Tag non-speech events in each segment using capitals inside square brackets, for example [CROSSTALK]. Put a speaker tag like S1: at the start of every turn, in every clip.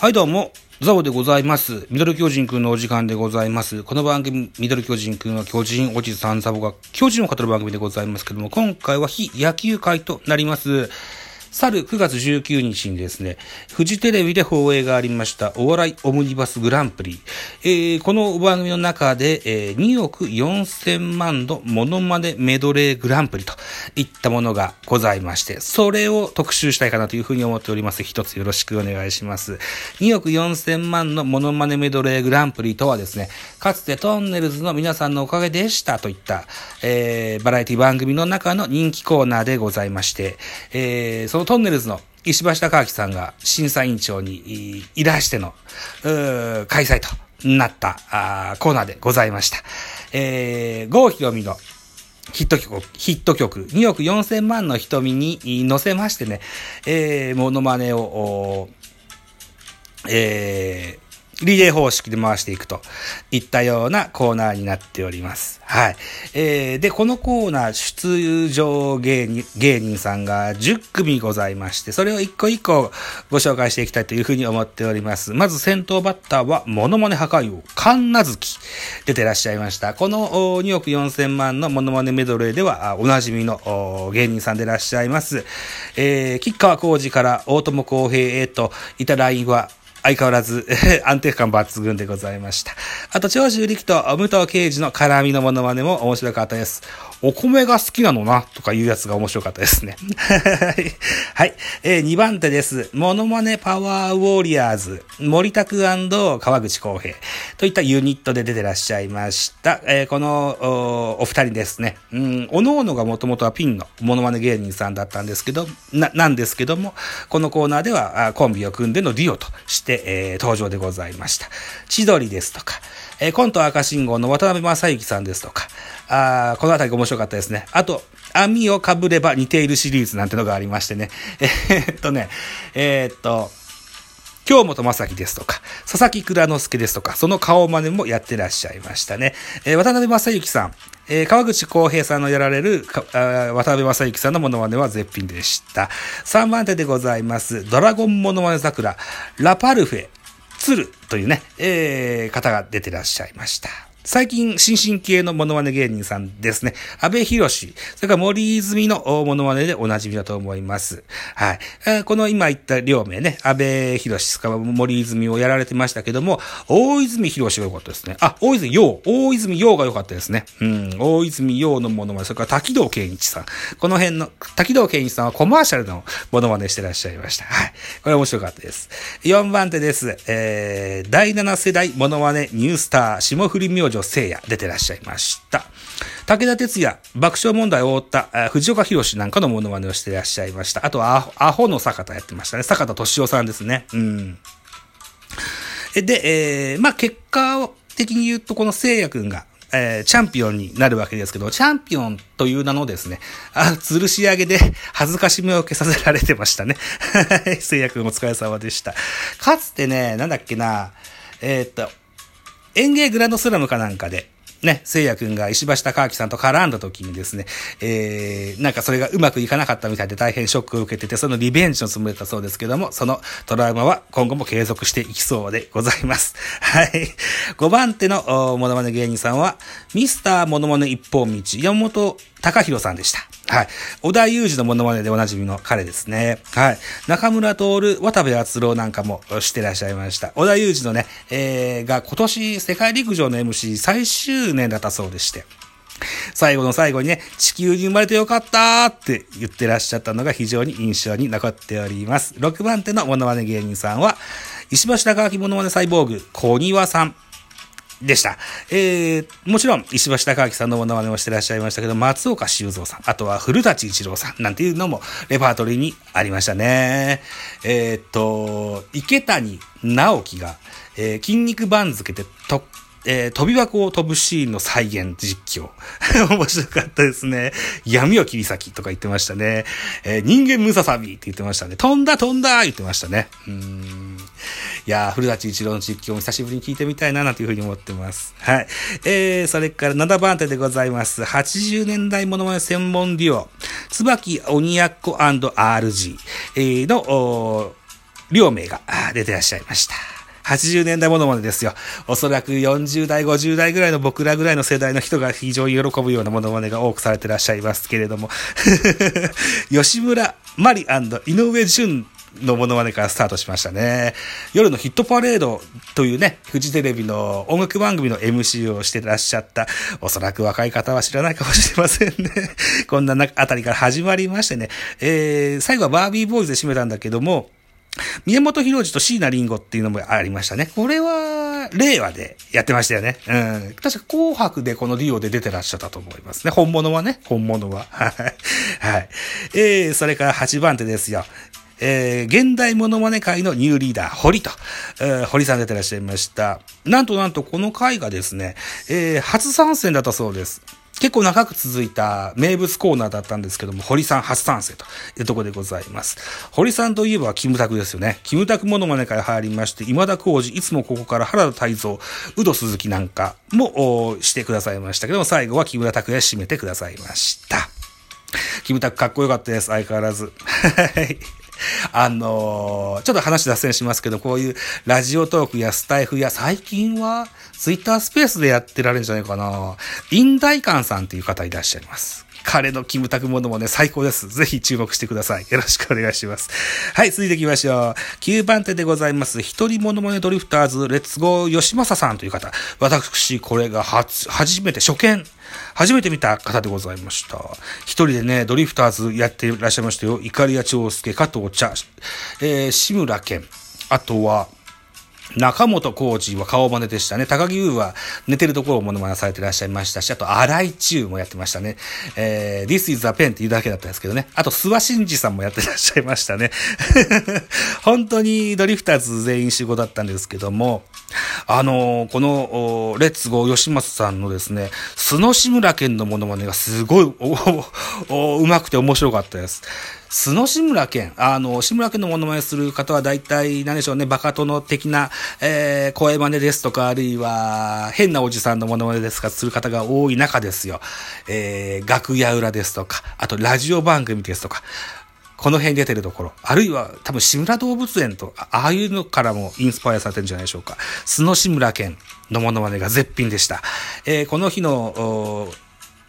S1: はい、どうも。ザボでございます。ミドル巨人くんのお時間でございます。この番組、ミドル巨人くんは巨人おじさんザボが巨人を語る番組でございますけども、今回は非野球界となります。去る9月19日にですね、フジテレビで放映がありました、お笑いオムニバスグランプリ。えーこの番組の中で、えー2億4000万のモノマネメドレーグランプリといったものがございまして、それを特集したいかなというふうに思っております。一つよろしくお願いします。2億4000万のモノマネメドレーグランプリとはですね、かつてトンネルズの皆さんのおかげでしたといった、えーバラエティ番組の中の人気コーナーでございまして、えーそのトンネルズの石橋貴明さんが審査委員長にいらしての、開催となったあーコーナーでございました。えー、郷ひろみのヒット曲、ヒット曲、2億4千万の瞳に乗せましてね、えー、モノマネを、えー、リレー方式で回していくといったようなコーナーになっております。はい。えー、で、このコーナー出場芸人、芸人さんが10組ございまして、それを一個一個ご紹介していきたいというふうに思っております。まず先頭バッターは、モノマネ破壊王、神奈月、出てらっしゃいました。この2億4000万のモノマネメドレーでは、おなじみの芸人さんでいらっしゃいます。えー、吉川浩司から大友康平へといたラインは、相変わらず [LAUGHS] 安定感抜群でございました。あと、長州力と武藤敬司の絡みのモノマネも面白かったです。お米が好きなのな、とかいうやつが面白かったですね。[LAUGHS] はい。えー、2番手です。モノマネパワーウォーリアーズ、森田区川口浩平といったユニットで出てらっしゃいました。えーこのおお二人ですね。うん、おのおのがもともとはピンのモノマネ芸人さんだったんですけど、な、なんですけども、このコーナーではコンビを組んでのデュオとして、えー登場でございました。千鳥ですとか、えーコント赤信号の渡辺正行さんですとか、あこの辺りが面白かったですね。あと、網をかぶれば似ているシリーズなんてのがありましてね。えーっとね、えーっと、京本正樹ですとか、佐々木蔵之介ですとか、その顔真似もやってらっしゃいましたね。えー渡辺正行さん、えー川口浩平さんのやられるか渡辺正行さんのモノマネは絶品でした。3番手でございます。ドラゴンモノマネ桜、ラパルフェ、鶴というね、えー方が出てらっしゃいました。最近、新進系のモノマネ芸人さんですね。安倍博士、それから森泉のモノマネでおなじみだと思います。はい。えーこの今言った両名ね、安倍博士、森泉をやられてましたけども、大泉博士が良かったですね。あ、大泉洋、大泉洋が良かったですね。うん、大泉洋のモノマネ、それから滝道健一さん。この辺の、滝道健一さんはコマーシャルのモノマネしてらっしゃいました。はい。これ面白かったです。4番手です。えー、第7世代モノマネニュースター、霜降り明星聖夜出てらっしゃいました。武田鉄矢、爆笑問題を覆った、藤岡弘なんかのモノマネをしてらっしゃいました。あとはアホ、アホの坂田やってましたね。坂田敏夫さんですね。うん。えで、えーまあ、結果的に言うと、この聖夜くんが、えーチャンピオンになるわけですけど、チャンピオンという名のですね、あ、吊るし上げで恥ずかしめを受けさせられてましたね。は [LAUGHS] い聖夜くんお疲れ様でした。かつてね、なんだっけな、えーっと、園芸グランドスラムかなんかで、ね、聖夜くんが石橋貴明さんと絡んだ時にですね、えー、なんかそれがうまくいかなかったみたいで大変ショックを受けてて、そのリベンジのつもりだったそうですけども、そのトラウマは今後も継続していきそうでございます。[LAUGHS] はい。5番手のおモノマネ芸人さんは、ミスターモノマネ一本道、山本隆弘さんでした。はい。小田裕二のモノマネでおなじみの彼ですね。はい。中村徹、渡部篤郎なんかもしてらっしゃいました。小田裕二のね、えー、が今年世界陸上の MC 最終年だったそうでして。最後の最後にね、地球に生まれてよかったって言ってらっしゃったのが非常に印象に残っております。6番手のモノマネ芸人さんは、石橋貴明モノマネサイボーグ、小庭さん。でした。えー、もちろん、石橋貴明さんのものまねもしてらっしゃいましたけど、松岡修造さん、あとは古舘一郎さん、なんていうのもレパートリーにありましたね。えー、っと、池谷直樹が、えー、筋肉番付でとえー、飛び箱を飛ぶシーンの再現実況。[LAUGHS] 面白かったですね。闇を切り裂きとか言ってましたね。えー、人間ムササビって言ってましたね。飛んだ飛んだ言ってましたね。うん。[LAUGHS] いやー、古舘一郎の実況も久しぶりに聞いてみたいな、なんていうふうに思ってます。はい。えー、それから7番手でございます。80年代ものまね専門デュオ、椿鬼奴 &RG の、両名が出てらっしゃいました。80年代ものまねですよ。おそらく40代、50代ぐらいの僕らぐらいの世代の人が非常に喜ぶようなものまねが多くされてらっしゃいますけれども。[LAUGHS] 吉村マリ井上淳のものまねからスタートしましたね。夜のヒットパレードというね、フジテレビの音楽番組の MC をしてらっしゃった、おそらく若い方は知らないかもしれませんね。[LAUGHS] こんなあたりから始まりましてね、えー、最後はバービーボーイズで締めたんだけども、宮本浩次と椎名林檎っていうのもありましたね。これは、令和でやってましたよね。うん。確か紅白でこのデュオで出てらっしゃったと思いますね。本物はね。本物は。[LAUGHS] はい。はい。えー、それから8番手ですよ。えー、現代モノマネ界のニューリーダー、堀と、えー、堀さん出てらっしゃいました。なんとなんとこの回がですね、えー、初参戦だったそうです。結構長く続いた名物コーナーだったんですけども、堀さん初参戦というとこでございます。堀さんといえばキムタクですよね。キムタクモノマネから入りまして、今田耕司、いつもここから原田泰造、宇戸鈴木なんかもしてくださいましたけども、最後は木村拓哉締めてくださいました。キムタクかっこよかったです、相変わらず。はい。[LAUGHS] あのー、ちょっと話脱線しますけど、こういうラジオトークやスタイフや最近はツイッタースペースでやってられるんじゃないかな。インダイカンさんっていう方いらっしゃいます。彼のキムタクものもね、最高です。ぜひ注目してください。よろしくお願いします。はい、続いていきましょう。9番手でございます。一人モノマネドリフターズ、レッツゴー吉正さんという方。私、これが初、初めて初見。初めて見た方でございました。一人でね、ドリフターズやっていらっしゃいましたよ。イカリア長介、加藤茶、えー、志村けん。あとは、中本浩二は顔真似でしたね。高木優は寝てるところをモノマネされてらっしゃいましたし、あと、荒井中もやってましたね。えー、This is a pen っていうだけだったんですけどね。あと、諏訪真二さんもやってらっしゃいましたね。[LAUGHS] 本当にドリフターズ全員集合だったんですけども、あのー、この、レッツゴー吉松さんのですね、須野志村県のモノマネがすごい、うまくて面白かったです。須野志村けん、あの、志村けんのモノマネする方は大体、何でしょうね、バカ殿的な、えー、声真似ですとか、あるいは、変なおじさんのモノマネですか、する方が多い中ですよ。えー、楽屋裏ですとか、あとラジオ番組ですとか、この辺出てるところ、あるいは多分志村動物園と、ああいうのからもインスパイアされてるんじゃないでしょうか。須野志村けんのモノマネが絶品でした。えー、この日の、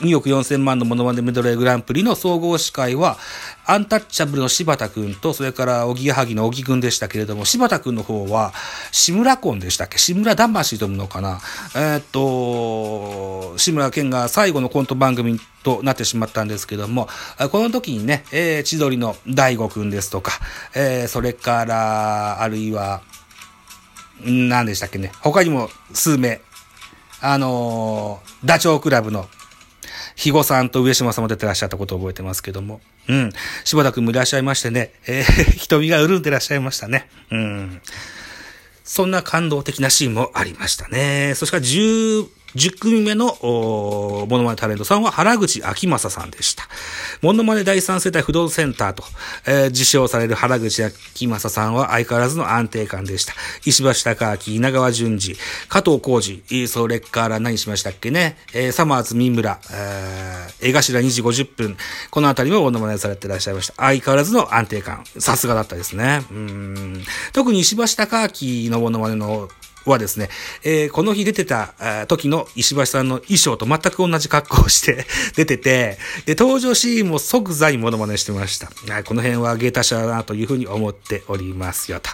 S1: 2億4000万のモノマネメドレーグランプリの総合司会は、アンタッチャブルの柴田くんと、それからおぎやはぎの小木くんでしたけれども、柴田くんの方は、志村婚でしたっけ？志村魂というのかな？えー、っと、志村けんが最後のコント番組となってしまったんですけども、この時にね、えー、千鳥の大悟くんですとか、えー、それから、あるいは、何でしたっけね、他にも数名、あの、ダチョウ倶楽部の肥後さんと上島さんも出てらっしゃったことを覚えてますけども。うん。柴田くんもいらっしゃいましてね。えー、[LAUGHS] 瞳が潤んでらっしゃいましたね。うん。そんな感動的なシーンもありましたね。そしから10、10組目の、モノマネタレントさんは原口秋正さんでした。モノマネ第三世代不動センターと、えー、自称される原口秋正さんは相変わらずの安定感でした。石橋貴明、稲川淳二、加藤浩二、それから何しましたっけね、えー、サマーズ三村、えー、江頭2時50分、このあたりもモノマネされていらっしゃいました。相変わらずの安定感。さすがだったですね。うん特に石橋貴明のモノマネのはですね、えー、この日出てた時の石橋さんの衣装と全く同じ格好をして [LAUGHS] 出てて、で、登場シーンも即座にモノマネしてました。この辺は芸達者だなというふうに思っておりますよと。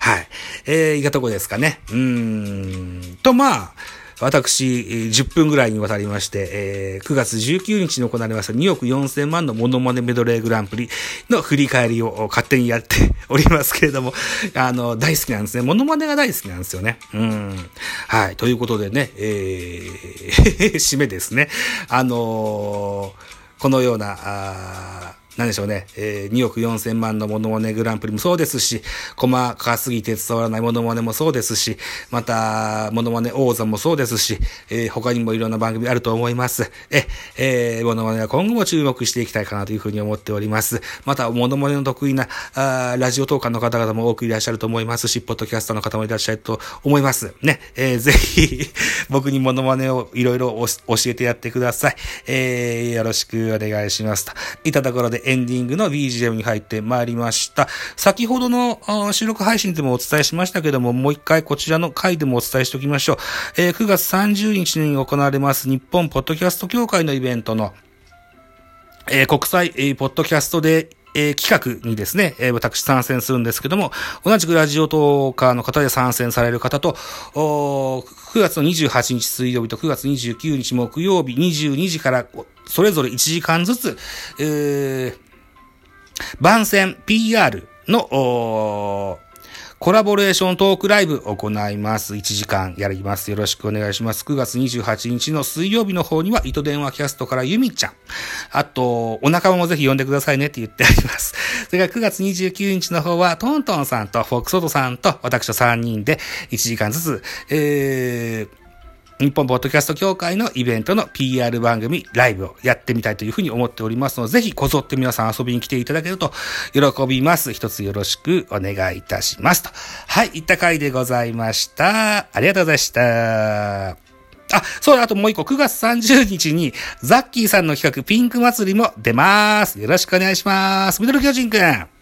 S1: はい。えー、いかとこですかね。うーん。と、まあ、私、10分ぐらいにわたりまして、えー、9月19日に行われました2億4000万のモノマネメドレーグランプリの振り返りを勝手にやっておりますけれども、[LAUGHS] あの、大好きなんですね。モノマネが大好きなんですよね。うん。はい。ということでね、えー、[LAUGHS] 締めですね。あのー、このような、何でしょうね、えー、2億4千万のモノマネグランプリもそうですし、細かすぎて伝わらないモノマネもそうですし、また、モノマネ王座もそうですし、えー、他にもいろんな番組あると思います。え、えー、モノマネは今後も注目していきたいかなというふうに思っております。また、モノマネの得意な、あラジオトーカーの方々も多くいらっしゃると思いますし、ポッドキャスターの方もいらっしゃると思います。ね、えー、ぜひ、[LAUGHS] 僕にモノマネをいろいろ教えてやってください。えー、よろしくお願いしますと。いたところでエンディングの BGM に入ってまいりました。先ほどの収録配信でもお伝えしましたけども、もう一回こちらの回でもお伝えしておきましょう。えー、9月30日に行われます日本ポッドキャスト協会のイベントのえー、国際、えー、ポッドキャストでえー、企画にですね、えー、私参戦するんですけども、同じくラジオトーカーの方で参戦される方と、9月の28日水曜日と9月29日木曜日22時からそれぞれ1時間ずつ、えー、番宣 PR の、コラボレーショントークライブ行います。1時間やります。よろしくお願いします。9月28日の水曜日の方には、糸電話キャストからゆみちゃん。あと、お仲間もぜひ呼んでくださいねって言ってあります。それから9月29日の方は、トントンさんとフォックソトさんと私と3人で1時間ずつ、えー、日本ポッドキャスト協会のイベントの PR 番組、ライブをやってみたいというふうに思っておりますので、ぜひこぞって皆さん遊びに来ていただけると喜びます。一つよろしくお願いいたしますと。はい、いった回でございました。ありがとうございました。あ、そうだ、あともう一個、9月30日に、ザッキーさんの企画、ピンク祭りも出ます。よろしくお願いします。ミドル巨人くん。